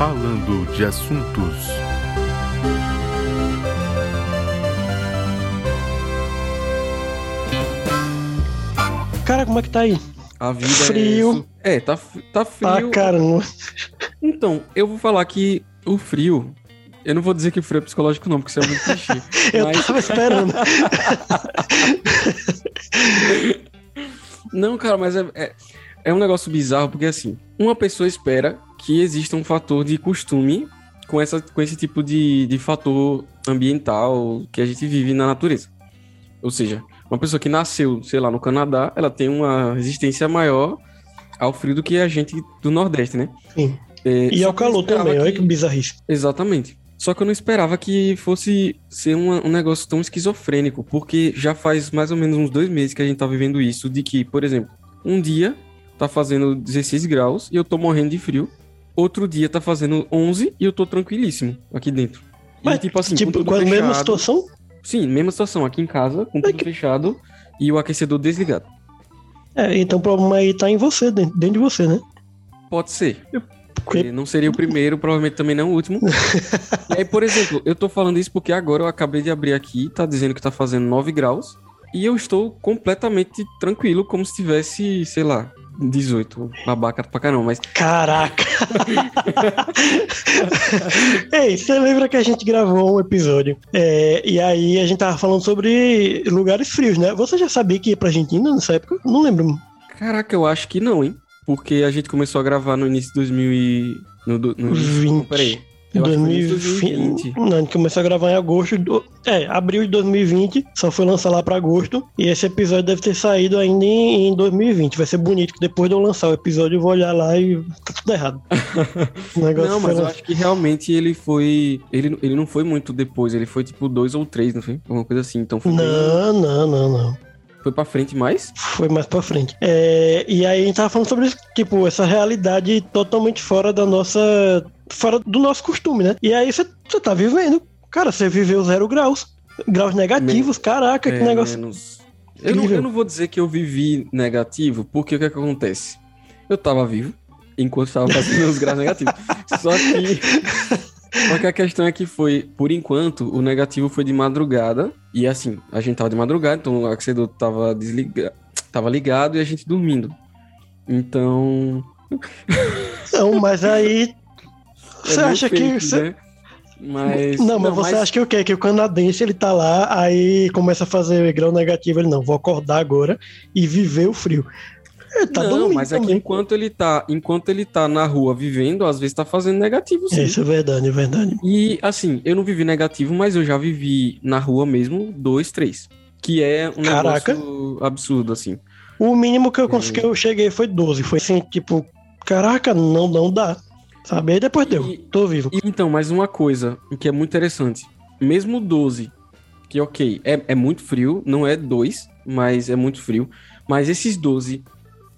Falando de assuntos. Cara, como é que tá aí? A vida Frio. é. É, tá, tá Ah, frio. caramba. Então, eu vou falar que o frio. Eu não vou dizer que o frio é psicológico, não, porque isso é muito clichê. Eu Mas- tava esperando. Não, cara, mas é, é, é um negócio bizarro, porque assim, uma pessoa espera que exista um fator de costume com, essa, com esse tipo de, de fator ambiental que a gente vive na natureza. Ou seja, uma pessoa que nasceu, sei lá, no Canadá, ela tem uma resistência maior ao frio do que a gente do Nordeste, né? Sim. É, E ao calor também, olha que- que bizarrice. Exatamente. Só que eu não esperava que fosse ser uma- um negócio tão esquizofrênico, porque já faz mais ou menos uns dois meses que a gente tá vivendo isso, de que, por exemplo, um dia tá fazendo 16 graus e eu tô morrendo de frio, outro dia tá fazendo 11 e eu tô tranquilíssimo aqui dentro. E, Mas, tipo assim, com tipo, tudo com a mesma situação? Sim, mesma situação, aqui em casa, com tudo fechado e o aquecedor desligado. É, então o problema aí tá em você, dentro, dentro de você, né? Pode ser. Porque- Não seria o primeiro, provavelmente também não o último. e aí, por exemplo, eu tô falando isso porque agora eu acabei de abrir aqui, tá dizendo que tá fazendo 9 graus. E eu estou completamente tranquilo, como se tivesse, sei lá, 18. Babaca pra caramba, mas. Caraca! Ei, você lembra que a gente gravou um episódio? é, e aí a gente tava falando sobre lugares frios, né? Você já sabia que ia pra Argentina nessa época? Não lembro. Caraca, eu acho que não, hein? Porque a gente começou a gravar no início de 2000 e... No, no início... 20. Não, peraí. Eu acho que foi no início de 2020. 2020. Não, a gente começou a gravar em agosto. Do... É, abril de 2020, só foi lançar lá pra agosto. E esse episódio deve ter saído ainda em, em 2020. Vai ser bonito que depois de eu lançar o episódio eu vou olhar lá e tá tudo errado. Não, mas eu acho que realmente ele foi. Ele, ele não foi muito depois, ele foi tipo dois ou três, não foi? Alguma coisa assim. Então foi, bem- Não, não, não, não. Foi pra frente mais. Foi mais pra frente. É, e aí a gente tava falando sobre isso, tipo, essa realidade totalmente fora da nossa. fora do nosso costume, né? E aí você tá vivendo. Cara, você viveu zero graus. Graus negativos, caraca, que É, negócio. menos. Eu não, eu não vou dizer que eu vivi negativo, porque o que, é que acontece? Eu tava vivo enquanto estava fazendo os graus negativos. Só que. Só que a questão é que foi, por enquanto, o negativo foi de madrugada. E assim, a gente tava de madrugada, então o aquecedor tava desligado, tava ligado e a gente dormindo. Então. Não, mas aí. é Você meio acha que. você- né? Mas. Não, mas você acha que o quê? Que o canadense ele tá lá, aí começa a fazer grau negativo, ele não, vou acordar agora e viver o frio. Ele tá não, mas é que também. enquanto ele tá, enquanto ele tá na rua vivendo, às vezes tá fazendo negativo, sim. Isso é verdade, é verdade. E assim, eu não vivi negativo, mas eu já vivi na rua mesmo dois, três. Que é um Caraca. negócio absurdo, assim. O mínimo que eu consegui, eu cheguei foi 12. Foi assim, tipo, caraca, não, não dá. Sabe? Aí depois deu. E- Tô vivo. E, então, mais uma coisa que é muito interessante. Mesmo 12, que ok, é, é muito frio, não é 2, mas é muito frio. Mas esses 12,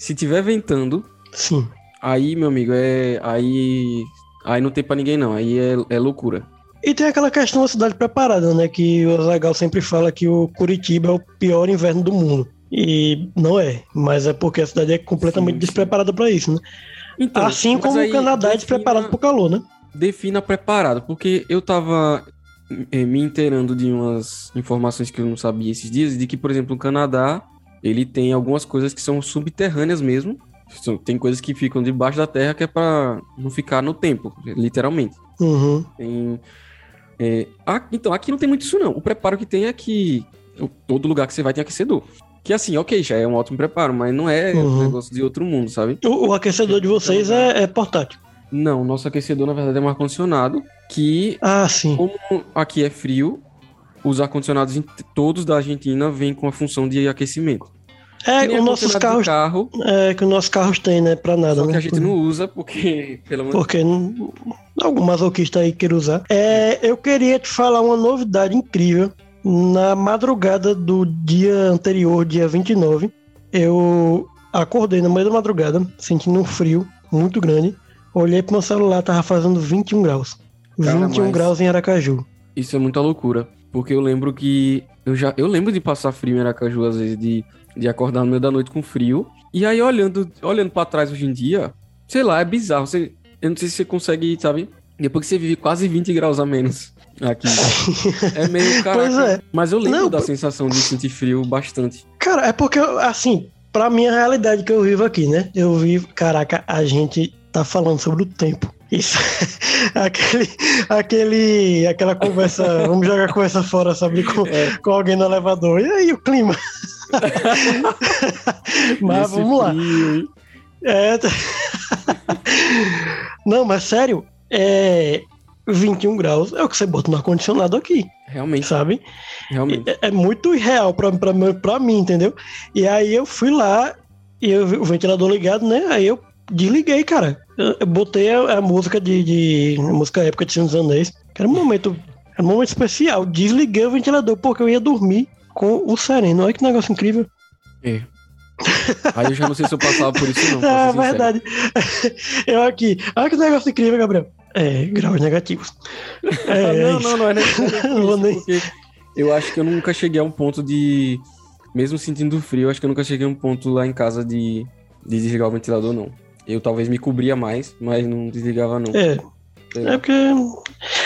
se tiver ventando, Sim. aí, meu amigo, é. Aí. Aí não tem pra ninguém, não. Aí é, é loucura. E tem aquela questão da cidade preparada, né? Que o Zagal sempre fala que o Curitiba é o pior inverno do mundo. E não é, mas é porque a cidade é completamente Sim, sim. despreparada pra isso, né? Então, assim como aí o Canadá é defina- despreparado pro calor, né? defina preparado, porque eu tava eh, me inteirando de umas informações que eu não sabia esses dias, de que, por exemplo, o Canadá, ele tem algumas coisas que são subterrâneas mesmo, tem coisas que ficam debaixo da terra que é pra não ficar no tempo, literalmente. Uhum. Tem, eh, a- então, aqui não tem muito isso não, o preparo que tem é que todo lugar que você vai tem aquecedor. Que assim, ok, já é um ótimo preparo, mas não é Uhum. um negócio de outro mundo, sabe? O, o aquecedor de vocês é, é portátil. Não, nosso aquecedor na verdade é um ar-condicionado que Ah, sim. Como aqui é frio, os ar-condicionados todos da Argentina vêm com a função de aquecimento. É, Que os nossos carros. carro, É, que os nossos carros têm, né? Pra nada, só que né? a gente não usa porque, pelo menos... Porque não- algum masoquista aí queira usar. É, eu queria te falar uma novidade incrível. Na madrugada do dia anterior, dia 29, eu acordei no meio da madrugada, sentindo um frio muito grande. Olhei pro meu celular, tava fazendo 21 graus. Cara, 21 mas- graus em Aracaju. Isso é muita loucura, porque eu lembro que eu já eu lembro de passar frio em Aracaju às vezes de, de acordar no meio da noite com frio. E aí olhando olhando para trás hoje em dia, sei lá, é bizarro, você eu não sei se você consegue, sabe? Depois que você vive quase 20 graus a menos aqui. é meio caraca. É. Mas eu lembro Não, da pô- sensação de sentir frio bastante. Cara, é porque, assim, pra minha realidade que eu vivo aqui, né? Eu vivo, caraca, a gente tá falando sobre o tempo. Isso, aquele, aquele, aquela conversa, vamos jogar a conversa fora, sabe, com, É. com alguém no elevador. E aí, o clima? Mas Esse vamos lá. frio? É... Não, mas sério, é 21 graus é o que você bota no ar-condicionado aqui, Realmente, sabe? realmente. É, é muito irreal pra, pra, mim- pra mim, entendeu? E aí eu fui lá e eu o ventilador ligado, né? Aí eu desliguei, cara. Eu, botei a, a música de, de. a música época de Senhor dos Anéis. Que era um momento. Era um momento especial. Desliguei o ventilador porque eu ia dormir com o sereno. Olha que negócio incrível. É. Aí eu já não sei se eu passava por isso, não. sincero. verdade. Eu aqui. Olha que negócio incrível, Gabriel. É, graus negativos. É, Ah, é não, isso. não, não, é não é Não nem- porque eu acho que eu nunca cheguei a um ponto de. Mesmo sentindo frio, eu acho que eu nunca cheguei a um ponto lá em casa de, de desligar o ventilador, não. Eu talvez me cobria mais, mas não desligava, não. É, lá. É porque.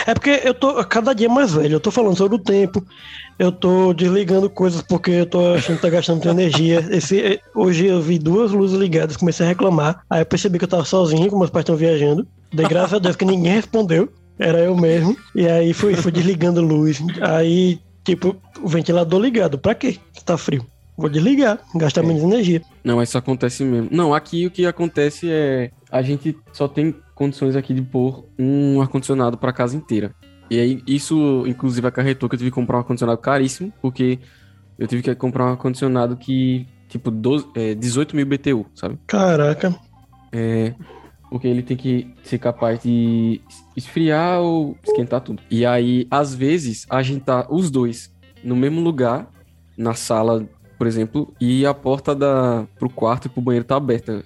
É porque eu tô cada dia mais velho. Eu tô falando sobre o tempo. Eu tô desligando coisas porque eu tô achando que tá gastando muita energia. Esse, hoje eu vi duas luzes ligadas, comecei a reclamar. Aí eu percebi que eu tava sozinho, que meus pais estão viajando. Dei graças a Deus que ninguém respondeu. Era eu mesmo. E aí fui, fui desligando luz. Aí, tipo, o ventilador ligado. Pra quê? Tá frio. Vou desligar, gastar É. menos energia. Não, isso acontece mesmo. Não, aqui o que acontece é. A gente só tem condições aqui de pôr um ar-condicionado pra casa inteira. E aí, isso, inclusive, acarretou que eu tive que comprar um ar-condicionado caríssimo, porque eu tive que comprar um ar-condicionado que, tipo, 12, é, 18 mil BTU, sabe? Caraca. É, porque ele tem que ser capaz de esfriar ou esquentar tudo. E aí, às vezes, a gente tá os dois no mesmo lugar, na sala, por exemplo, e a porta da, pro quarto e pro banheiro tá aberta.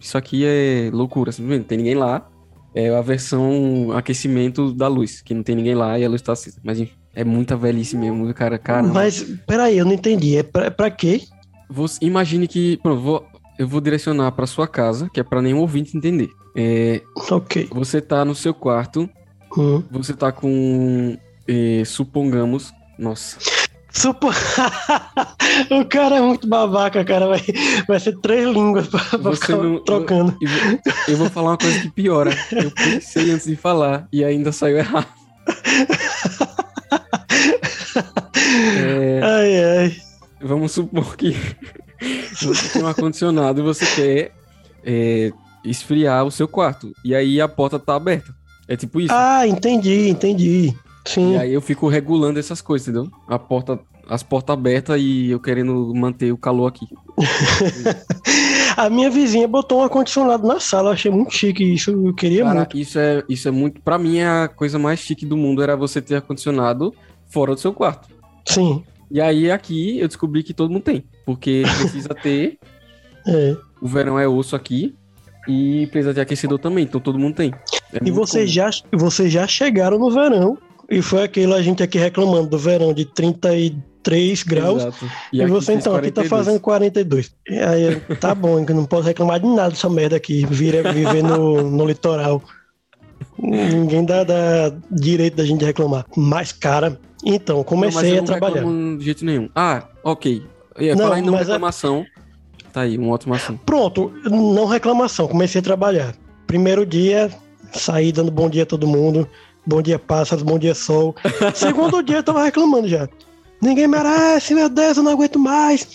Isso aqui é loucura, simplesmente. Não tem ninguém lá. É a versão aquecimento da luz, que não tem ninguém lá e a luz tá acesa. Mas enfim, é muita velhice mesmo, cara. Caramba. Mas, peraí, eu não entendi. É pra, é pra quê? Você imagine que. Pronto, vou, eu vou direcionar pra sua casa, que é pra nenhum ouvinte entender. É, Ok. você tá no seu quarto, Hum. você tá com. eh, supongamos. Nossa. Supo... o cara é muito babaca, cara. Vai, vai ser três línguas pra, pra Você ficar não- trocando. Eu vou, eu vou falar uma coisa que piora. Eu pensei antes de falar e ainda saiu errado. É, Ai, ai. vamos supor que você tem um ar-condicionado e você quer eh, esfriar o seu quarto. E aí a porta tá aberta. É tipo isso. Ah, entendi, entendi. Sim. E aí eu fico regulando essas coisas, entendeu? A porta, as portas abertas e eu querendo manter o calor aqui. A minha vizinha botou um ar-condicionado na sala. Eu achei muito chique isso. Eu queria Cara, muito. isso é, isso é muito. Pra mim, a coisa mais chique do mundo era você ter ar-condicionado fora do seu quarto. Sim. E aí aqui eu descobri que todo mundo tem. Porque precisa ter. É. O verão é osso aqui. E precisa de aquecedor também. Então todo mundo tem. É E vocês comum. já, vocês já chegaram no verão. E foi aquele a gente aqui reclamando do verão de 33 graus. Exato. E, aqui você então aqui tá 42. fazendo 42. E aí, tá bom, eu não posso reclamar de nada dessa merda aqui. Vira, viver no, no litoral. Ninguém dá, dá direito da gente reclamar. Mas, cara, então, Não, comecei eu a não trabalhar. reclamo de jeito nenhum. Ah, ok. Eu ia Não, falar em não é- reclamação. Tá aí, um ótimo assunto. Pronto, não reclamação, comecei a trabalhar. Primeiro dia, saí dando bom dia a todo mundo. Bom dia, pássaros, bom dia, sol. Segundo dia, eu tava reclamando já. Ninguém merece, meu Deus, eu não aguento mais.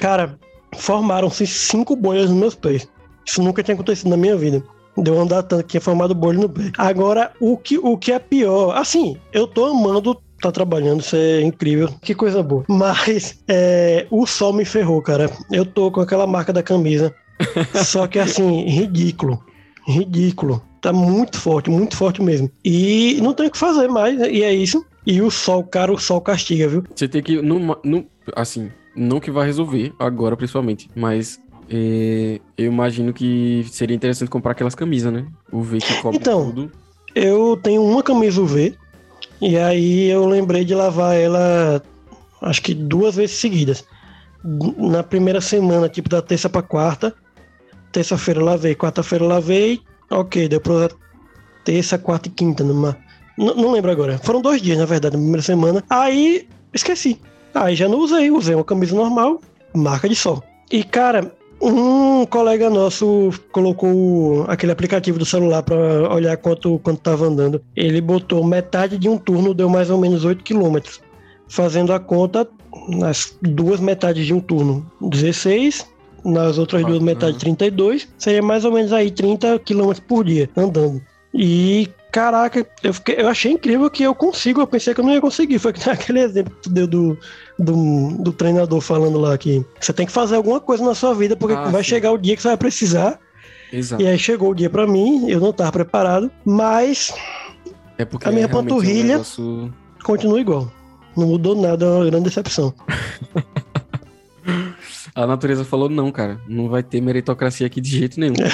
Cara, formaram-se cinco bolhas nos meus pés. Isso nunca tinha acontecido na minha vida. Deu andar tanto que tinha formado bolha no pé. Agora, o que, o que é pior, assim, eu tô amando tá trabalhando, isso é incrível. Que coisa boa. Mas é, o sol me ferrou, cara. Eu tô com aquela marca da camisa. Só que assim, ridículo. Ridículo. Tá muito forte, muito forte mesmo. E não tem o que fazer mais, e é isso. E o sol, cara, o sol castiga, viu? Você tem que. No, no, assim, não que vai resolver agora, principalmente, mas. é, eu imagino que seria interessante comprar aquelas camisas, né? O V que cobre Então, tudo. Eu tenho uma camisa UV, e aí eu lembrei de lavar ela, acho que duas vezes seguidas. Na primeira semana, tipo da terça pra quarta. Terça-feira eu lavei, quarta-feira eu lavei. Ok, deu pra terça, quarta e quinta, numa. N não lembro agora. Foram dois dias, na verdade, na primeira semana. Aí esqueci. Aí já não usei, usei uma camisa normal, marca de sol. E, cara, um colega nosso colocou aquele aplicativo do celular para olhar quanto, quanto tava andando. Ele botou metade de um turno, deu mais ou menos 8 quilômetros. Fazendo a conta, nas duas metades de um turno, 16, nas outras duas metades, 32, seria mais ou menos aí 30 quilômetros por dia andando. E caraca, eu, fiquei, eu achei incrível que eu consigo, eu pensei que eu não ia conseguir. Foi aquele exemplo que tu deu do, do, do treinador falando lá que você tem que fazer alguma coisa na sua vida, porque ah, vai sim. chegar o dia que você vai precisar. Exato. E aí chegou o dia para mim, eu não estava preparado, mas é a minha panturrilha é um negócio... continua igual. Não mudou nada, é uma grande decepção. a natureza falou não, cara. Não vai ter meritocracia aqui de jeito nenhum.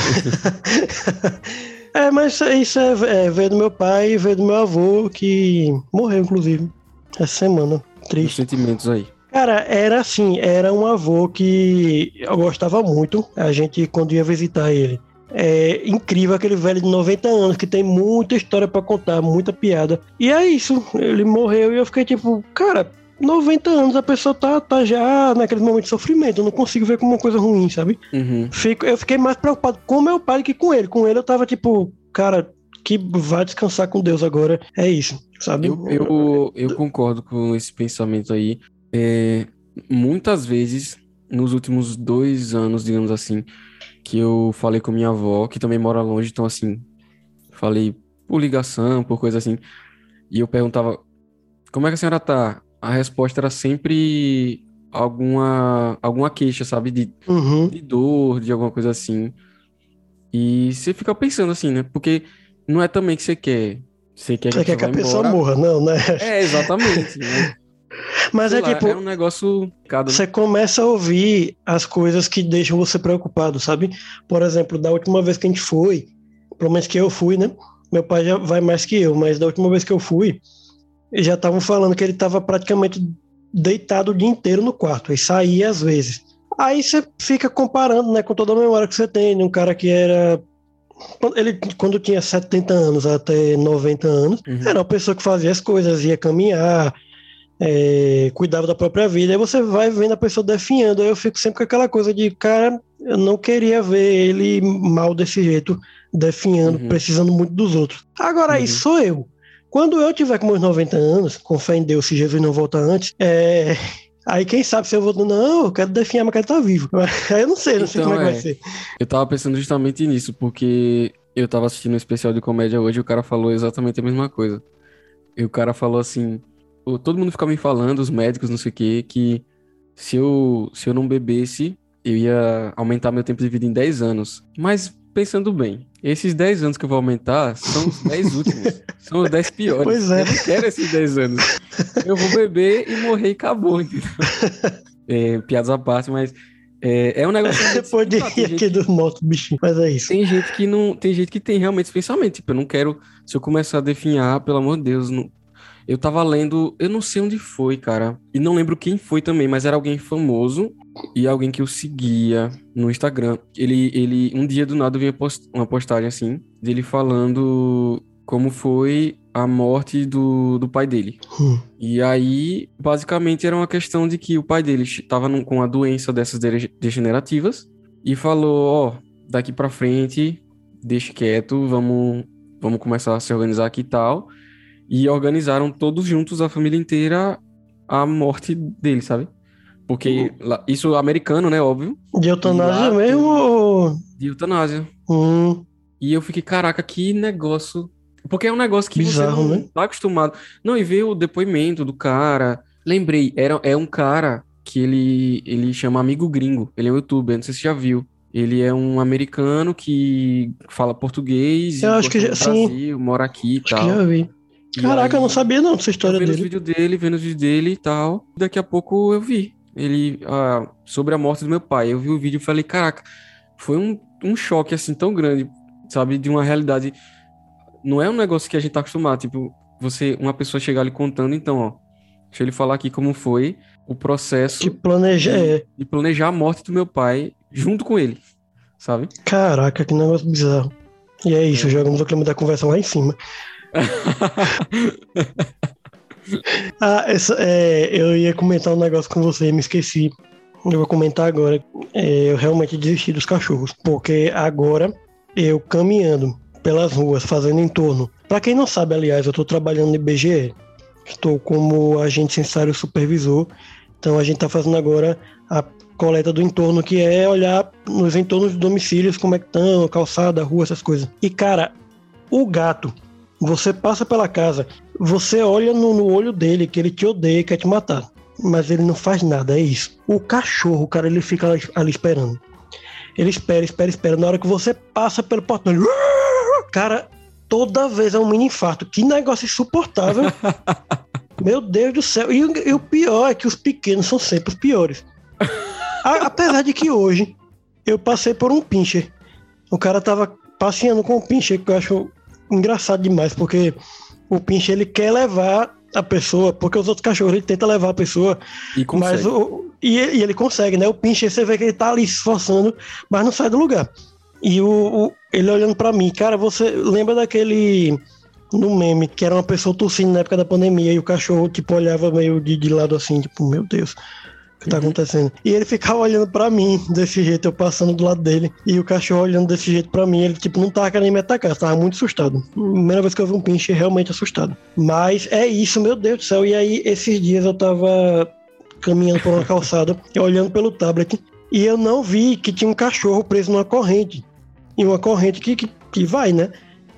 É, mas isso é, é, veio do meu pai e veio do meu avô, que morreu, inclusive, essa semana. Triste. Os sentimentos aí. Cara, era assim, era um avô que eu gostava muito. A gente, quando ia visitar ele, é incrível aquele velho de 90 anos que tem muita história para contar, muita piada. E é isso, ele morreu e eu fiquei tipo, cara, 90 anos a pessoa tá, tá já naquele momento de sofrimento. Eu não consigo ver como uma coisa ruim, sabe? Uhum. Fico, eu fiquei mais preocupado com meu pai que com ele. Com ele eu tava tipo, cara, que vai descansar com Deus agora. É isso, sabe? Eu, eu, eu concordo com esse pensamento aí. É, muitas vezes, nos últimos dois anos, digamos assim, que eu falei com minha avó, que também mora longe, então assim, falei por ligação, por coisa assim, e eu perguntava, como é que a senhora tá? A resposta era sempre alguma, alguma queixa, sabe? De, uhum. de dor, de alguma coisa assim. E você fica pensando assim, né? Porque não é também que você quer. Você quer que, você quer que a pessoa morra, não, né? É, exatamente. Né? Mas Sei é lá, tipo. É um negócio. Cada... Você começa a ouvir as coisas que deixam você preocupado, sabe? Por exemplo, da última vez que a gente foi, pelo menos que eu fui, né? Meu pai já vai mais que eu, mas da última vez que eu fui, e já estavam falando que ele estava praticamente deitado o dia inteiro no quarto e saía às vezes. Aí você fica comparando, né, com toda a memória que você tem, de um cara que era ele quando tinha 70 anos até 90 anos, uhum. era uma pessoa que fazia as coisas, ia caminhar, é, cuidava da própria vida. Aí você vai vendo a pessoa definhando. Aí eu fico sempre com aquela coisa de, cara, eu não queria ver ele mal desse jeito, definhando, uhum. precisando muito dos outros. Agora, uhum. aí sou eu. Quando eu tiver com meus 90 anos, com fé em Deus, se Jesus não voltar antes, é... Aí quem sabe se eu vou. Não, eu quero definhar, mas quero estar vivo. Aí eu não sei, não então, sei como é, que vai é. ser. Eu tava pensando justamente nisso, porque eu tava assistindo um especial de comédia hoje e o cara falou exatamente a mesma coisa. E o cara falou assim: todo mundo fica me falando, os médicos, não sei o quê, que se eu, se eu não bebesse, eu ia aumentar meu tempo de vida em 10 anos. Mas pensando bem, esses 10 anos que eu vou aumentar são os 10 últimos. são os 10 piores. Pois é. Eu não quero esses 10 anos. Eu vou beber e morrer e acabou, entendeu? É, piadas à parte, mas é, é um negócio. Depois de rir aqui do moto, bichinho, mas é isso. Tem gente que não. Tem gente que tem realmente esse pensamento. Tipo, eu não quero. Se eu começar a definhar, pelo amor de Deus, não, eu tava lendo, eu não sei onde foi, cara. E não lembro quem foi também, mas era alguém famoso e alguém que eu seguia no Instagram. Ele, ele um dia do nada eu vi uma postagem assim, dele falando como foi a morte do, do pai dele. Hum. E aí, basicamente, era uma questão de que o pai dele estava com uma doença dessas degenerativas e falou: Ó, oh, daqui pra frente, deixe quieto, vamos, vamos começar a se organizar aqui e tal. E organizaram todos juntos, a família inteira, a morte dele, sabe? Porque uhum. isso é americano, né? Óbvio. De eutanásia mesmo? Ou... De eutanásia. Hum. E eu fiquei, caraca, que negócio. Porque é um negócio que Bizarro, você não né? tá acostumado. Não, e ver o depoimento do cara. Lembrei, era, é um cara que ele, ele chama Amigo Gringo. Ele é um youtuber, não sei se você já viu. Ele é um americano que fala português. Eu acho que já, Brasil, sim. mora aqui e acho tal. Que já vi. Caraca, aí, eu não sabia não dessa história vendo dele. Vendo os vídeos dele, vendo os vídeos dele e tal. Daqui a pouco eu vi ele ah, sobre a morte do meu pai. Eu vi o vídeo e falei, caraca, foi um, um choque assim tão grande, sabe, de uma realidade. Não é um negócio que a gente tá acostumado, tipo, você, uma pessoa chegar ali contando, então, ó, deixa ele falar aqui como foi o processo de planejar, de, é. de planejar a morte do meu pai junto com ele, sabe? Caraca, que negócio bizarro. E é isso, jogamos o clima da conversa lá em cima. ah, essa, é, eu ia comentar um negócio com você, me esqueci. Eu vou comentar agora. É, eu realmente desisti dos cachorros, porque agora eu caminhando pelas ruas, fazendo entorno. Para quem não sabe, aliás, eu estou trabalhando no IBGE. Estou como agente censário supervisor. Então a gente está fazendo agora a coleta do entorno, que é olhar nos entornos de domicílios como é que estão, calçada, rua, essas coisas. E cara, o gato, você passa pela casa, você olha no, no olho dele que ele te odeia, quer te matar. Mas ele não faz nada, é isso. O cachorro, cara, ele fica ali, ali esperando. Ele espera, espera, espera. Na hora que você passa pelo portão, ele... Cara, toda vez é um mini infarto. Que negócio insuportável. Meu Deus do céu. E, e, o pior é que os pequenos são sempre os piores. A, apesar de que hoje eu passei por um pincher. O cara tava passeando com o pincher, que eu acho engraçado demais, porque o pincher ele quer levar a pessoa, porque os outros cachorros ele tenta levar a pessoa, e consegue. mas o, e, e, ele consegue, né? O pincher você vê que ele tá ali se esforçando, mas não sai do lugar. E o, o ele olhando para mim, cara, você lembra daquele no meme que era uma pessoa tossindo na época da pandemia e o cachorro tipo olhava meio de, de lado assim, tipo, meu Deus que tá uhum. acontecendo. E ele ficava olhando para mim desse jeito, eu passando do lado dele, e o cachorro olhando desse jeito para mim, ele tipo não tava querendo me atacar, tava muito assustado. Primeira vez que eu vi um pinche, realmente assustado. Mas é isso, meu Deus do céu. E aí, esses dias eu tava caminhando por uma calçada, olhando pelo tablet, e eu não vi que tinha um cachorro preso numa corrente em uma corrente que, que, que vai, né?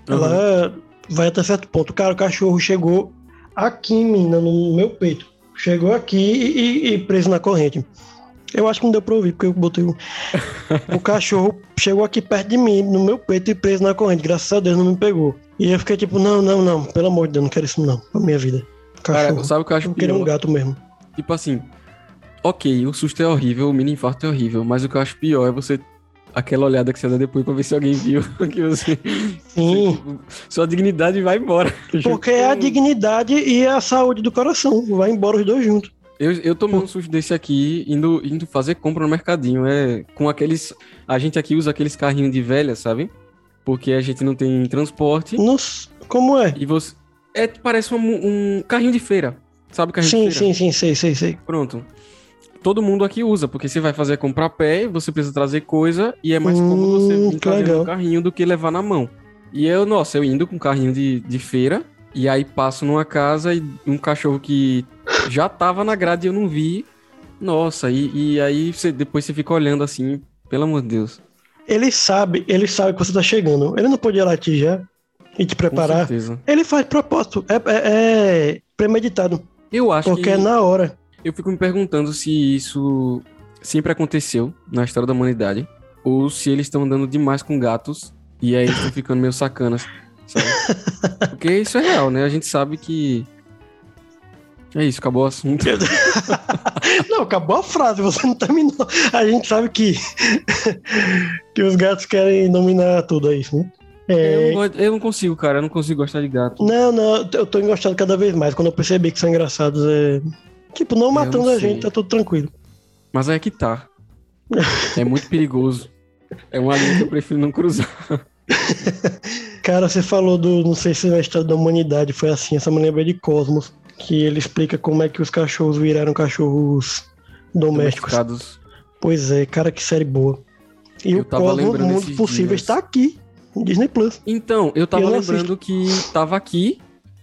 Ela uhum. vai até certo ponto. Cara, o cachorro chegou aqui, menina, no meu peito. Chegou aqui e, e preso na corrente. Eu acho que não deu pra ouvir, porque eu botei o. o cachorro chegou aqui perto de mim, no meu peito e preso na corrente. Graças a Deus não me pegou. E eu fiquei tipo, não, não, não, pelo amor de Deus, não quero isso não, pra minha vida. Cachorro. Cara, sabe o que eu acho eu queria um gato mesmo. Tipo assim, ok, o susto é horrível, o mini infarto é horrível, mas o que eu acho pior é você aquela olhada que você dá depois pra ver se alguém viu que você. Sim. Você, sua dignidade vai embora. Porque é a dignidade e a saúde do coração. Vai embora os dois juntos. Eu, eu tomei um susto desse aqui, indo, indo fazer compra no mercadinho. É com aqueles. A gente aqui usa aqueles carrinhos de velha, sabe? Porque a gente não tem transporte. Nossa, como é? E você. É, parece um, um carrinho de feira. Sabe carrinho sim, de feira? Sim, sim, sei, sei, sei. Pronto todo mundo aqui usa, porque você vai fazer comprar pé, você precisa trazer coisa e é mais hum, cômodo você vir trazer no carrinho do que levar na mão. E eu, nossa, eu indo com carrinho de, de feira, e aí passo numa casa e um cachorro que já tava na grade e eu não vi. Nossa, e, e aí você, depois você fica olhando assim, pelo amor de Deus. Ele sabe, ele sabe que você tá chegando. Ele não podia latir já e te preparar. Com certeza. Ele faz propósito, é, é, é premeditado. Eu acho porque que... é na hora. Eu fico me perguntando se isso sempre aconteceu na história da humanidade, ou se eles estão andando demais com gatos e aí eles estão ficando meio sacanas, sabe? Porque isso é real, né? A gente sabe que. É isso, acabou o assunto. não, acabou a frase, você não terminou. A gente sabe que, que os gatos querem dominar tudo, é isso, né? É... Eu, não, eu, não, consigo, cara, eu não consigo gostar de gato. Não, não, eu tô gostando cada vez mais. Quando eu percebi que são engraçados, é... Tipo, não matando não a gente, tá tudo tranquilo. Mas é que tá. é muito perigoso. É uma linha que eu prefiro não cruzar. Cara, você falou do. Não sei se na história da humanidade foi assim, essa me lembra de Cosmos, que ele explica como é que os cachorros viraram cachorros domésticos. Pois é, cara, que série boa. E eu o Cosmos Mundo Possível está aqui, no Disney Plus. Então, eu tava eu lembrando que tava aqui,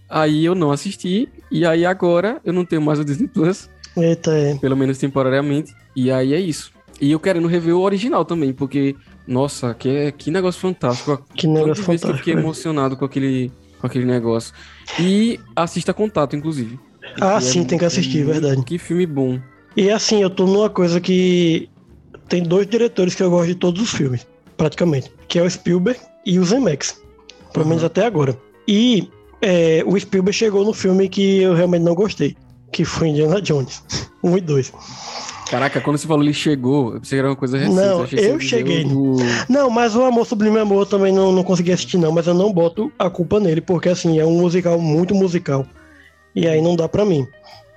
aí eu não assisti, e aí agora eu não tenho mais o Disney Plus. Eita, é. Pelo menos temporariamente. E aí é isso. E eu querendo rever o original também, porque, nossa, que, que negócio fantástico. Que negócio fantástico. Que eu fiquei emocionado com aquele, com aquele negócio. E assista Contato, inclusive. Ah, é sim, tem que assistir, verdade. Que filme bom. E assim, eu tô numa coisa que. Tem dois diretores que eu gosto de todos os filmes, praticamente. Que é o Spielberg e o Zemeckis. Pelo uhum. menos até agora. E é, o Spielberg chegou no filme que eu realmente não gostei, que foi Indiana Jones, 1 e 2. Caraca, quando você falou ele chegou, eu pensei que era uma coisa recente. Não, eu, eu cheguei. Do... Não, mas o Amor Sublime Amor também não, não consegui assistir, não. Mas eu não boto a culpa nele, porque assim, é um musical muito musical. E aí não dá pra mim.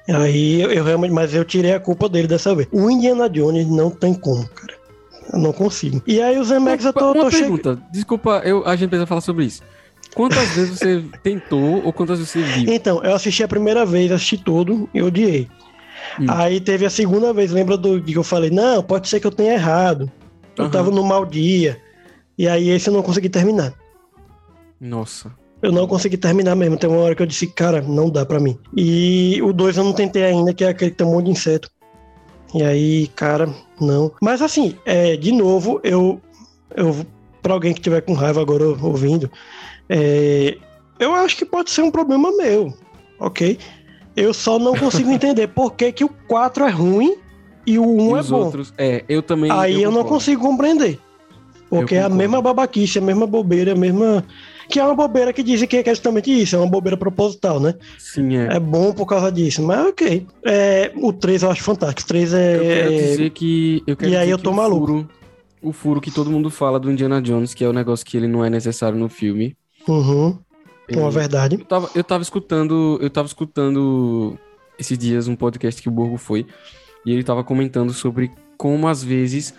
Aí eu, eu realmente, mas eu tirei a culpa dele dessa vez. O Indiana Jones não tem como, cara. Eu não consigo. E aí o Zemex eu tô, Uma tô chegando. pergunta, desculpa, eu, a gente precisa falar sobre isso. Quantas vezes você tentou ou quantas vezes você viu? Então, eu assisti a primeira vez, assisti tudo e odiei. Hum. Aí teve a segunda vez, lembra do que eu falei? Não, pode ser que eu tenha errado. Eu tava no mau dia. E aí esse eu não consegui terminar. Nossa. Eu não consegui terminar mesmo. Tem uma hora que eu disse, cara, não dá pra mim. E o 2 eu não tentei ainda, que é aquele que tem um monte de inseto. E aí, cara, não. Mas assim, é, de novo, eu, eu para alguém que tiver com raiva agora ouvindo, é, eu acho que pode ser um problema meu, ok? Eu só não consigo entender por que, que o 4 é ruim e o 1 e é bom. outros? É, eu também. Aí eu, não concordo. consigo compreender. Porque Eu é a mesma babaquice, a mesma bobeira, a mesma. Que é uma bobeira que dizem que é justamente isso, é uma bobeira proposital, né? Sim, é. É bom por causa disso, mas ok. É, o 3 eu acho fantástico. O 3 é. Eu quero dizer que. Eu quero E aí eu tô o maluco. Furo, o furo que todo mundo fala do Indiana Jones, que é o negócio que ele não é necessário no filme. Uhum, uma Ele- verdade. Eu tava, eu tava escutando, eu tava escutando esses dias um podcast que o Borgo foi, e ele tava comentando sobre como às vezes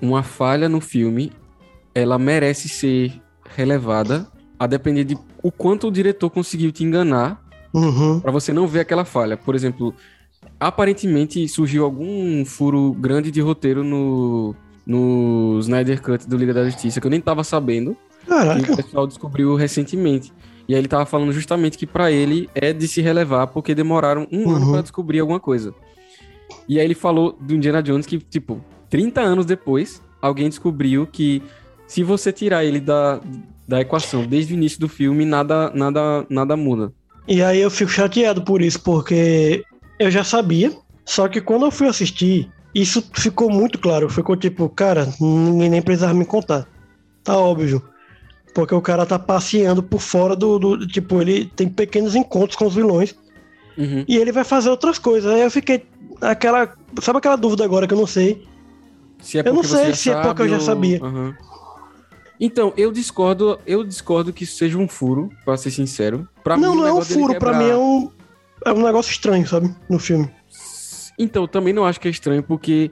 uma falha no filme ela merece ser relevada a depender de o quanto o diretor conseguiu te enganar Uhum, Pra você não ver aquela falha. Por exemplo, aparentemente surgiu algum furo grande de roteiro no no Snyder Cut do Liga da Justiça que eu nem tava sabendo. E o caraca. pessoal descobriu recentemente. E aí ele tava falando justamente que pra ele é de se relevar porque demoraram um ano Uhum. pra descobrir alguma coisa. E aí ele falou do Indiana Jones que, tipo, 30 anos depois, alguém descobriu que se você tirar ele da, da equação desde o início do filme, nada, nada, nada muda. E aí eu fico chateado por isso, porque eu já sabia. Só que quando eu fui assistir, isso ficou muito claro. Ficou tipo, cara, ninguém nem precisava me contar. Tá óbvio. Porque o cara tá passeando por fora do, do- Tipo, ele tem pequenos encontros com os vilões. Uhum. E ele vai fazer outras coisas. Aí eu fiquei. Aquela. Sabe aquela dúvida agora que eu não sei? Se é Eu não sei se é porque eu já sabia. Aham. Então, eu discordo, eu discordo que isso seja um furo, pra ser sincero. Pra não, mim, não é um furo. Pra quebrar- mim é um. É um negócio estranho, sabe? No filme. Então, também não acho que é estranho, porque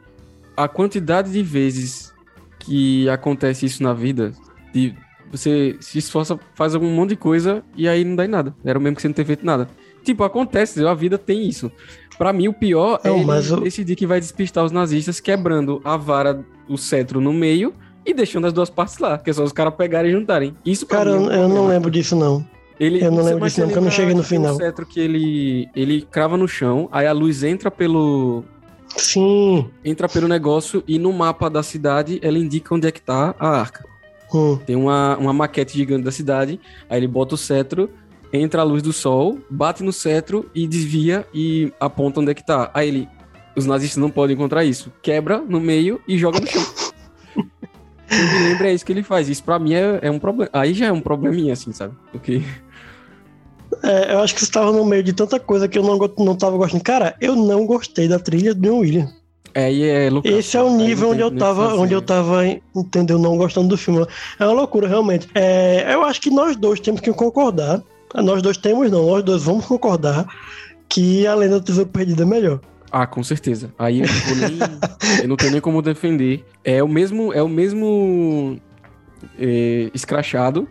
a quantidade de vezes que acontece isso na vida, de você se esforça, faz algum monte de coisa e aí não dá em nada. Era o mesmo que você não ter feito nada. Tipo, acontece, a vida tem isso. Pra mim, o pior é Não, ele mas eu- decidir que vai despistar os nazistas quebrando a vara, o cetro no meio e deixando as duas partes lá, que é só os caras pegarem e juntarem. Isso Cara, mim é um eu, eu não lembro disso, não. Ele, Eu não lembro disso não, porque eu não cheguei no final. cetro que ele, ele crava no chão, aí a luz entra pelo, Sim. entra pelo negócio e no mapa da cidade ela indica onde é que tá a arca. Hum. Tem uma, uma maquete gigante da cidade, aí ele bota o cetro, entra a luz do sol, bate no cetro e desvia e aponta onde é que tá. Aí ele, os nazistas não podem encontrar isso. Quebra no meio e joga no chão. Eu me lembro, é isso que ele faz. Isso pra mim é, é um problema. Aí já é um probleminha, assim, sabe? Porque. É, eu acho que você tava no meio de tanta coisa que eu não, não tava gostando. Cara, eu não gostei da trilha do John Williams. É, aí é louco. Esse é o nível onde eu tava, onde eu tava, entendeu, não gostando do filme. É uma loucura, realmente. É, eu acho que nós dois temos que concordar. Nós dois temos, não, nós dois vamos concordar que a Lenda do Tesouro Perdido é melhor. Ah, com certeza. Aí eu nem. eu não tenho nem como defender. É o mesmo. É o mesmo. é, escrachado.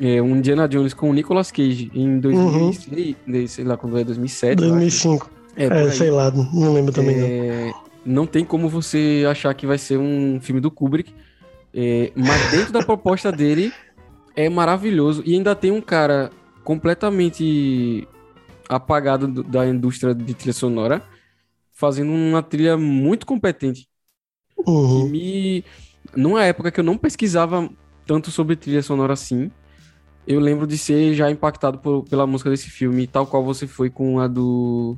É um Indiana Jones com o Nicolas Cage em 2006, né, sei lá quando é 2007. eu acho. 2005. É, É, sei lá, não lembro também. É, não tem como você achar que vai ser um filme do Kubrick. É, mas dentro da proposta dele é maravilhoso. E ainda tem um cara completamente apagado do- da indústria de trilha sonora fazendo uma trilha muito competente. Uhum. me... Numa época que eu não pesquisava tanto sobre trilha sonora assim, eu lembro de ser já impactado por- pela música desse filme, tal qual você foi com a do.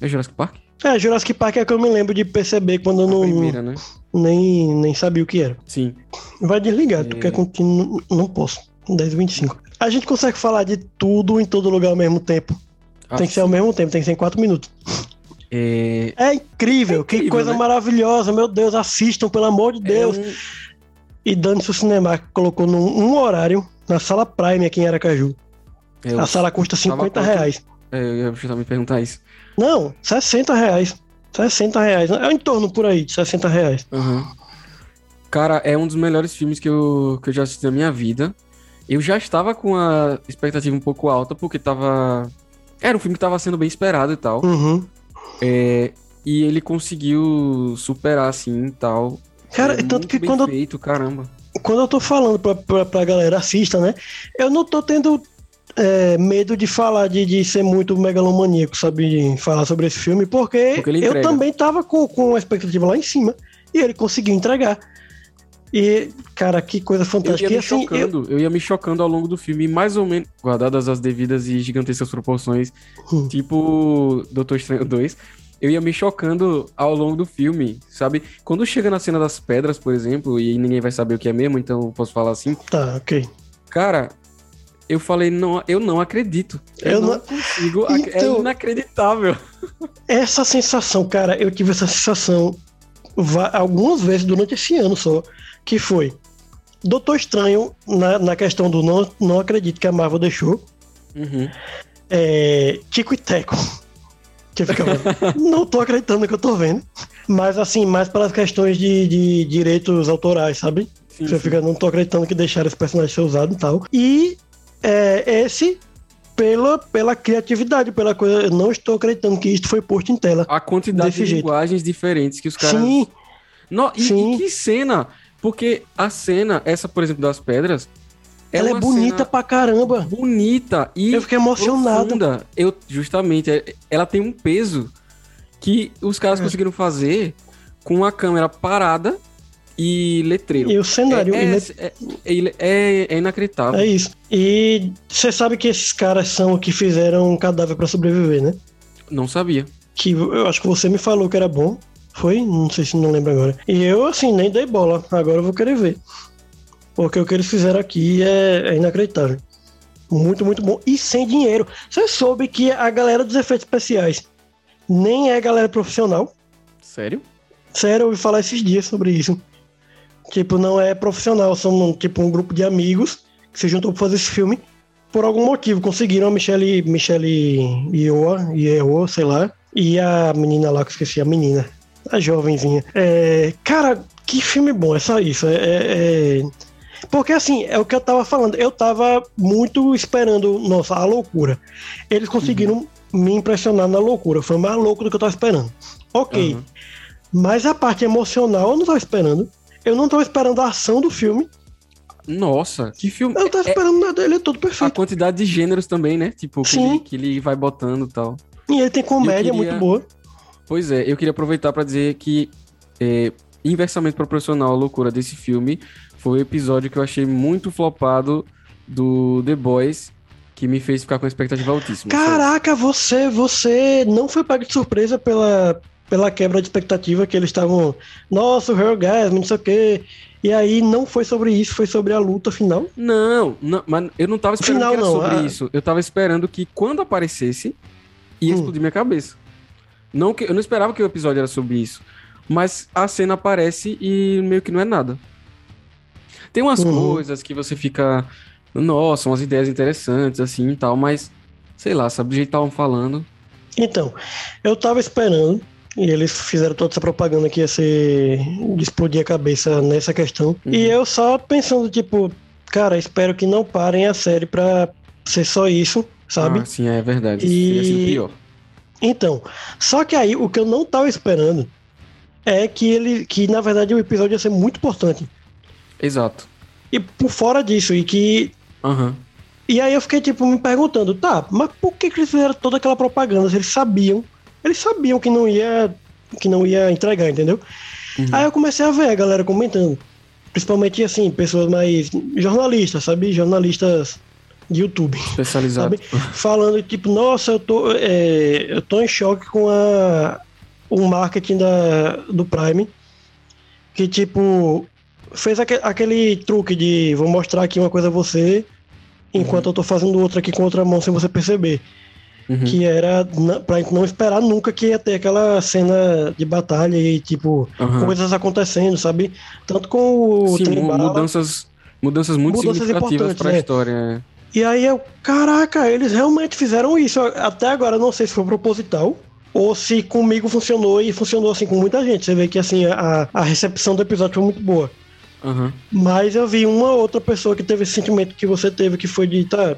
É Jurassic Park? É, Jurassic Park é que eu me lembro de perceber quando eu não, primeira, né? nem, nem sabia o que era. Sim. Vai desligado, É. porque continu... não posso. 10h25. A gente consegue falar de tudo em todo lugar ao mesmo tempo. Tem que ser ao mesmo tempo, tem que ser em 4 minutos. É, É incrível, que incrível, coisa né? maravilhosa, meu Deus, assistam, pelo amor de Deus. é um- E o cinema, colocou num um horário na sala Prime aqui em Aracaju. é, A eu- sala custa tava 50 quanto? reais. é, eu ia justamente perguntar isso. Não, 60 reais. 60 reais. É em torno por aí de 60 reais. Aham. Cara, é um dos melhores filmes que eu, que eu já assisti na minha vida. Eu já estava com a expectativa um pouco alta, porque tava. Era um filme que tava sendo bem esperado e tal. Uhum. É, e ele conseguiu superar, assim, e tal. Cara, É tanto que quando eu feito, caramba. quando eu tô falando pra, pra, pra galera assista, né? Eu não tô tendo é, medo de falar, de, de ser muito megalomaníaco, sabe? De falar sobre esse filme, porque, Porque eu também tava com, com a expectativa lá em cima e ele conseguiu entregar. E, cara, que coisa Eu fantástica. ia E me assim, eu, chocando, eu... ia me chocando ao longo do filme, mais ou menos, guardadas as devidas e gigantescas proporções, Hum. tipo Doutor Estranho 2, eu ia me chocando ao longo do filme, sabe? Quando chega na cena das pedras, por exemplo, e ninguém vai saber o que é mesmo, então eu posso falar assim, tá, ok. cara, eu falei, não, eu não acredito. Eu, Eu não, não- consigo, ac- Então- é inacreditável. Essa sensação, cara, eu tive essa sensação algumas vezes durante esse ano só, que foi Doutor Estranho, na, na questão do não, não acredito que a Marvel deixou, Uhum. é, Tico e Teco. Que eu ficava, não tô acreditando que eu tô vendo. Mas assim, mais pelas questões de, de direitos autorais, sabe? Sim, Você sim. fica, não tô acreditando que deixaram esse personagem ser usado e tal. E é, esse, pela, pela criatividade, pela coisa. Eu não estou acreditando que isso foi posto em tela. A quantidade de jeito. linguagens diferentes que os caras Sim, No- e, Sim. e que cena! Porque a cena, essa, por exemplo, das pedras. ela é uma bonita pra caramba. bonita e Eu fiquei emocionado. profunda. Eu, justamente, é- ela tem um peso que os caras É. conseguiram fazer com a câmera parada e letreiro. E o cenário. é, é, é- é- é inacreditável. É isso. E você sabe que esses caras são que fizeram um cadáver pra sobreviver, né? Não sabia. Que eu acho que você me falou que era bom. Foi? Não sei se não lembro agora. E eu, assim, nem dei bola. Agora eu vou querer ver. Porque o que eles fizeram aqui é, é inacreditável. Muito, muito bom. E sem dinheiro. Você soube que a galera dos efeitos especiais nem é galera profissional. Sério? Sério, eu ouvi falar esses dias sobre isso. Tipo, não é profissional, são tipo um grupo de amigos que se juntou pra fazer esse filme. Por algum motivo, conseguiram a Michelle, Michelle Yeoh, Yeoh, sei lá, e a menina lá, que eu esqueci, a menina, a jovenzinha. É, cara, que filme bom, é só isso. É, é- é- Porque assim, é o que eu tava falando, eu tava muito esperando, nossa, a loucura. Eles conseguiram me impressionar na loucura, foi mais louco do que eu tava esperando. Ok. Aham. Mas a parte emocional eu não tava esperando. Eu não tava esperando a ação do filme. Nossa, que filme. Eu não tava É- esperando nada. Ele é todo a perfeito. quantidade de gêneros também, né? Tipo, que, Sim. ele, que ele vai botando e tal. E ele tem comédia queria- muito boa. Pois é, eu queria aproveitar para dizer que é, inversamente proporcional à loucura desse filme foi o episódio que eu achei muito flopado do The Boys, que me fez ficar com expectativa altíssima. Caraca, você, você não foi pego de surpresa pela, pela quebra de expectativa que eles estavam. Nossa, o Orgasm, não sei o quê. E aí não foi sobre isso, foi sobre a luta final. Não, não, mas eu não tava esperando Final não, sobre ah. isso. Eu tava esperando que quando aparecesse, ia Hum. explodir minha cabeça. Não que, eu não esperava que o episódio era sobre isso. Mas a cena aparece e meio que não é nada. Tem umas Uhum. coisas que você fica. Nossa, umas ideias interessantes, assim e tal, mas sei lá, sabe do jeito que estavam falando. Então, eu tava esperando, e eles fizeram toda essa propaganda que ia ser de explodir a cabeça nessa questão. Uhum. E eu só pensando, tipo, cara, espero que não parem a série pra ser só isso, sabe? Ah, sim, é verdade. E- Teria sido pior. Então, só que aí o que eu não tava esperando é que ele, que na verdade o episódio ia ser muito importante. Exato. E por fora disso, e que Aham. E aí eu fiquei, tipo, me perguntando, tá, mas por que, que eles fizeram toda aquela propaganda? Se eles sabiam, eles sabiam que não ia, que não ia entregar, entendeu? Uhum. Aí eu comecei a ver a galera comentando. Principalmente, assim, pessoas mais jornalistas, sabe? Jornalistas de YouTube. Especializado. Falando, tipo, nossa, eu tô, é, eu tô em choque com a, o marketing da, do Prime. Que, tipo, fez aque- aquele truque de vou mostrar aqui uma coisa a você, enquanto eu tô fazendo outra aqui com outra mão sem você perceber. Uhum. Que era na- pra gente não esperar nunca que ia ter aquela cena de batalha e, tipo, Aham. coisas acontecendo, sabe? Tanto com o Sim, mudanças, mudanças muito Mudanças significativas importantes, para a né? história. E aí eu, caraca, eles realmente fizeram isso. Até agora eu não sei se foi proposital ou se comigo funcionou e funcionou assim com muita gente. Você vê que assim a, a recepção do episódio foi muito boa. Aham. Mas eu vi uma outra pessoa que teve esse sentimento que você teve, que foi de, tá...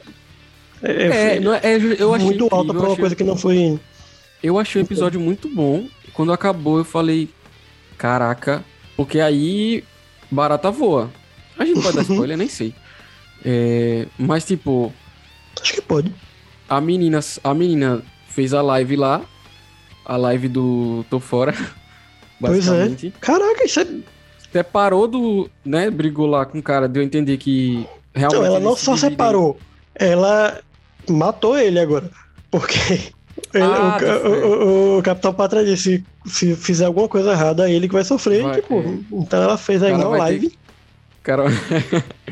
É, não é, é, eu achei muito alta incrível, pra uma achei- coisa que não foi... Eu achei o episódio muito bom. Quando acabou, eu falei, caraca, porque aí barata voa. A gente pode dar spoiler, nem sei. É, mas tipo, Acho que pode. a menina, a menina fez a live lá, a live do Tô Fora, Pois é. basicamente. Caraca, isso é... Separou do, né, brigou lá com o cara, deu a entender que realmente Então, ela não só dividem. separou, ela matou ele agora. Porque ele- Ah, o, tá o- o- Capitão Pátria disse: se fizer alguma coisa errada, é ele que vai sofrer. Vai, tipo, é. então ela fez aí uma live. O cara...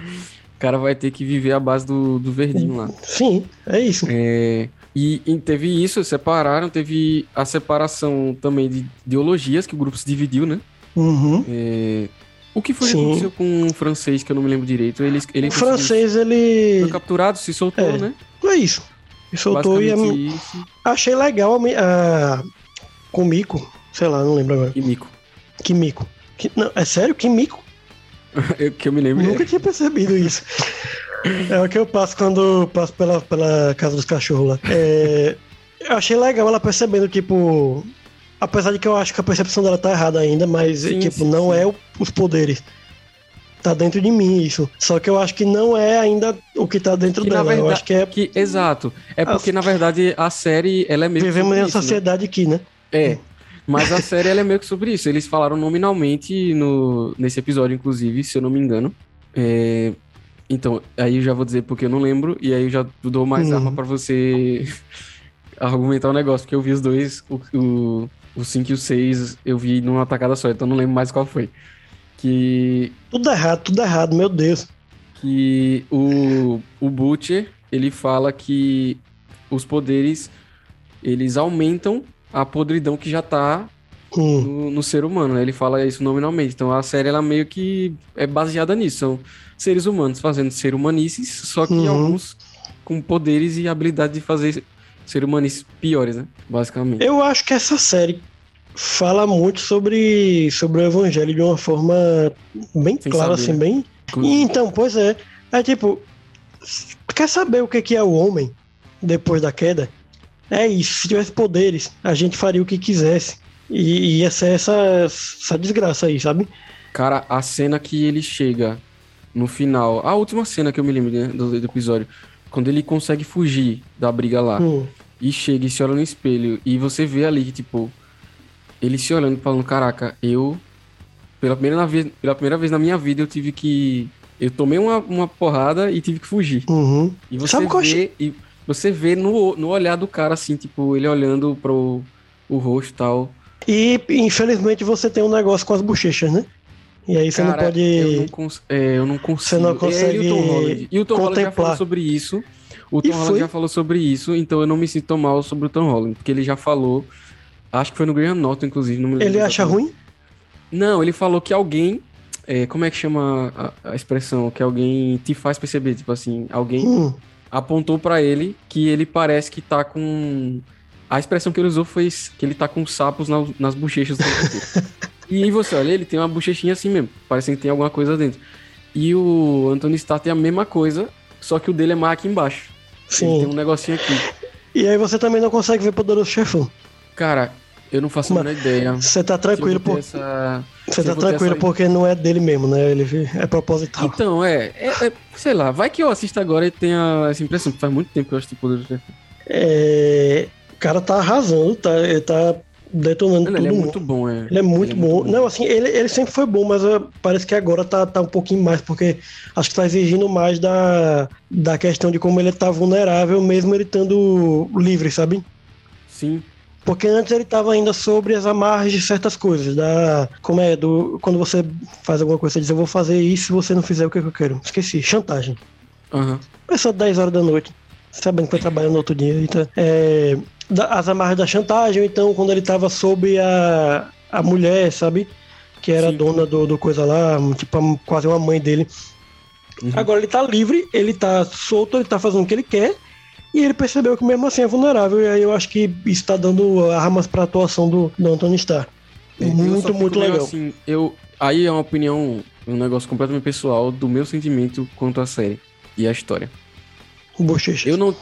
o cara vai ter que viver a base do, do verdinho lá. Sim, é isso. É, e, e teve isso, separaram, teve a separação também de ideologias, que o grupo se dividiu, né? Uhum. É, o que foi que aconteceu com o francês, que eu não me lembro direito? Ele, ele O francês, ele. foi capturado, se soltou, É. né? É isso. E soltou e a... Basicamente isso. achei legal a, a... Kumiko. Sei lá, não lembro agora. E Mico. Kimiko. Ki- Não, é sério? Kimiko? Eu, que eu me lembro. Nunca tinha percebido isso. É o que eu passo quando passo pela, pela casa dos cachorros lá. É, eu achei legal ela percebendo, tipo. Apesar de que eu acho que a percepção dela tá errada ainda, mas, Sim, tipo, sim, não sim. é o- os poderes. Tá dentro de mim isso. Só que eu acho que não é ainda o que tá dentro Que, dela. Eu verdade- acho que é. Que, exato. É porque, na verdade, a série, ela é meio que Vivemos sobre em uma né? sociedade aqui, né? É. Mas a série ela é meio que sobre isso. Eles falaram nominalmente no, nesse episódio, inclusive, se eu não me engano. É, Então, aí eu já vou dizer porque eu não lembro, e aí eu já dou mais Uhum. arma pra você argumentar o negócio, porque eu vi os dois, o, o, o 5 e o 6, eu vi numa tacada só, então não lembro mais qual foi. Que, Tudo errado, tudo errado, meu Deus. que o, o Butcher, ele fala que os poderes, eles aumentam a podridão que já tá Hum. no, no ser humano, né? Ele fala isso nominalmente. Então a série ela meio que é baseada nisso. São seres humanos fazendo ser humanices, só que Uhum. alguns com poderes e habilidade de fazer ser humanices piores, né? Basicamente. Eu acho que essa série fala muito sobre, sobre o evangelho de uma forma bem Sem clara, saber, assim, né? bem. E então, pois é. É tipo, quer saber o que que é o homem depois da queda? É isso. Se tivesse poderes, a gente faria o que quisesse. E ia ser essa, essa desgraça aí, sabe? Cara, a cena que ele chega no final, a última cena que eu me lembro né, do, do episódio, quando ele consegue fugir da briga lá Hum. e chega e se olha no espelho e você vê ali que, tipo, ele se olhando falando, caraca, eu pela primeira, vez, pela primeira vez na minha vida eu tive que eu tomei uma, uma porrada e tive que fugir. Uhum. E você Sabe vê e você vê no, no olhar do cara assim, tipo, ele olhando pro o rosto e tal. E infelizmente você tem um negócio com as bochechas, né? E aí você Cara, não pode. Eu não, cons é, eu não consigo. não É, consegue e o Tom Holland. E o Tom Holland já contemplar. falou sobre isso. O E Tom Holland foi? já falou sobre isso, então eu não me sinto mal sobre o Tom Holland, porque ele já falou. Acho que foi no Graham Norton, inclusive. Não me lembro Ele acha ruim? Não, ele falou que alguém. é, como é que chama a, a expressão? Que alguém te faz perceber, tipo assim, alguém Hum. apontou pra ele que ele parece que tá com. A expressão que ele usou foi que ele tá com sapos na- nas bochechas do. E aí você olha, ele tem uma bochechinha assim mesmo, parece que tem alguma coisa dentro. E o Anthony Starr tem a mesma coisa, só que o dele é mais aqui embaixo. Ele tem Sim. um negocinho aqui. E aí você também não consegue ver Poderoso Chefão. Cara, eu não faço a Mas menor ideia. Você tá tranquilo, por... você tá tranquilo essa- porque não é dele mesmo, né? Ele é proposital. Então, é, é- é- Sei lá, vai que eu assisto agora e tenha essa impressão, faz muito tempo que eu assisti Poder do Chefão. É, O cara tá arrasando, tá, ele tá detonando Ele, todo é mundo. muito bom, é. Ele é muito Ele é bom. muito bom. Não, assim, ele, ele sempre foi bom, mas uh, parece que agora tá, tá um pouquinho mais, porque acho que tá exigindo mais da, da questão de como ele tá vulnerável, mesmo ele estando livre, sabe? Sim. Porque antes ele tava ainda sobre as amarras de certas coisas, da. Como é? Do, quando você faz alguma coisa, você diz, eu vou fazer isso se você não fizer o que eu quero. Esqueci, chantagem. Aham. Começou 10 horas da noite, sabendo que vai trabalhar no outro dia. Então, é, as amarras da chantagem, então, quando ele tava sob a, a mulher, sabe? Que era Sim. dona do, do coisa lá, tipo, quase uma mãe dele. Uhum. Agora ele tá livre, ele tá solto, ele tá fazendo o que ele quer. E ele percebeu que mesmo assim é vulnerável. E aí eu acho que isso tá dando armas pra atuação do, do Anthony Starr. Só Muito, muito legal. Assim, eu, aí é uma opinião um negócio completamente pessoal do meu sentimento quanto à série e à história. Bochecha. Eu não.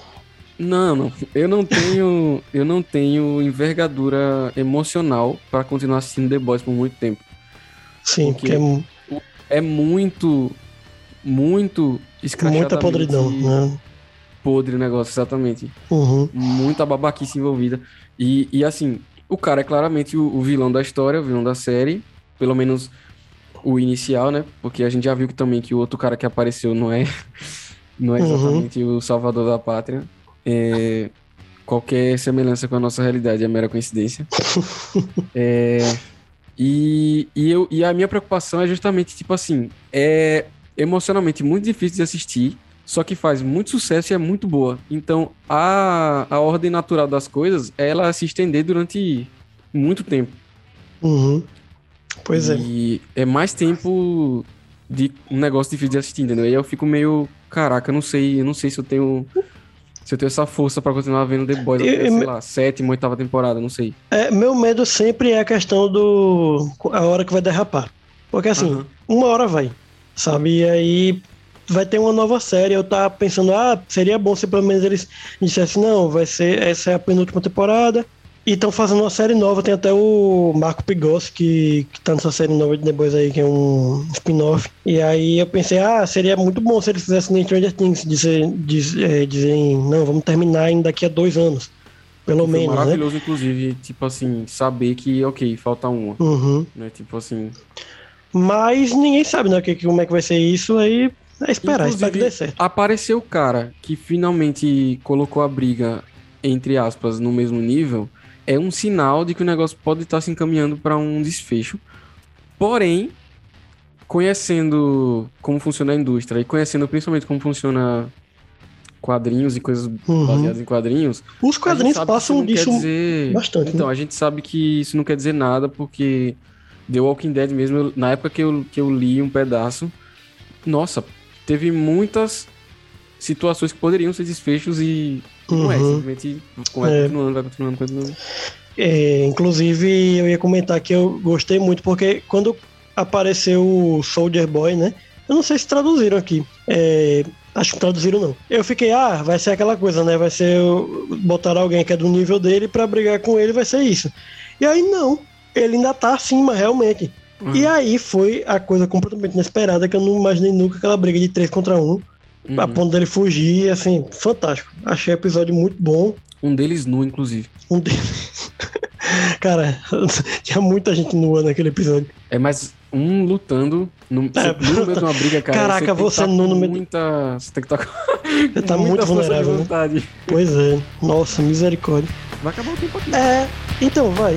Não, não. Eu não tenho. eu não tenho envergadura emocional para continuar assistindo The Boys por muito tempo. Sim, porque porque é É muito. Muito escrachadamente muita podridão, né? Podre o negócio, exatamente. Uhum. Muita babaquice envolvida. E, e assim, o cara é claramente o, o vilão da história, o vilão da série. Pelo menos o inicial, né? Porque a gente já viu que também que o outro cara que apareceu não é, não é Uhum. exatamente o salvador da pátria. É, qualquer semelhança com a nossa realidade é mera coincidência. É, e, e, eu, e a minha preocupação é justamente, tipo assim, é emocionalmente muito difícil de assistir, só que faz muito sucesso e é muito boa. Então, a, a ordem natural das coisas é ela se estender durante muito tempo. Uhum. Pois é. E é mais tempo de um negócio difícil de assistir, entendeu? E eu fico meio, caraca, eu não sei, eu não sei se eu tenho se eu tenho essa força pra continuar vendo The Boys até, sei lá, sétima, oitava temporada, não sei. É, meu medo sempre é a questão do. a hora que vai derrapar. Porque assim, Aham. uma hora vai, sabe? E aí vai ter uma nova série. Eu tava pensando, ah, seria bom se pelo menos eles dissessem, não, vai ser, essa é a penúltima temporada. E estão fazendo uma série nova, tem até o Marco Pigossi, que, que tá nessa série nova de Boys aí, que é um spin-off. E aí eu pensei, ah, seria muito bom se eles fizessem nem Stranger Things, dizer, diz, é, dizem, não, vamos terminar ainda daqui a dois anos. Pelo Foi menos, né? maravilhoso, inclusive, tipo assim, saber que, ok, falta uma, Uhum. né? Tipo assim. Mas ninguém sabe, né, que- como é que vai ser isso, aí é esperar, esperar que dê certo. apareceu o cara que finalmente colocou a briga, entre aspas, no mesmo nível, é um sinal de que o negócio pode estar se encaminhando para um desfecho. Porém, conhecendo como funciona a indústria e conhecendo principalmente como funciona quadrinhos e coisas Uhum. baseadas em quadrinhos, Os quadrinhos passam disso quer dizer... bastante, Então, né? a gente sabe que isso não quer dizer nada, porque The Walking Dead mesmo, eu- na época que eu, que eu li um pedaço, nossa, teve muitas situações que poderiam ser desfechos e não é, Uhum. simplesmente vai É. continuando, vai continuando, continuando. É, inclusive, eu ia comentar que eu gostei muito, porque quando apareceu o Soldier Boy, né? Eu não sei se traduziram aqui. É, acho que traduziram não. Eu fiquei, ah, vai ser aquela coisa, né? Vai ser botar alguém que é do nível dele pra brigar com ele, vai ser isso. E aí não, ele ainda tá acima, realmente. Uhum. E aí foi a coisa completamente inesperada que eu não imaginei nunca aquela briga de 3 contra 1, a Uhum. ponto dele fugir, assim, fantástico. Achei o episódio muito bom. Um deles nu, inclusive. Um deles. Cara, tinha muita gente nua naquele episódio. É, mas um lutando no, É, no meio de uma briga, cara. Caraca, você tá nu no meio- muita. Você tem que estar com. Você tá muito vulnerável, né? Pois é. Nossa, misericórdia. Vai acabar o tempo aqui. É, então vai.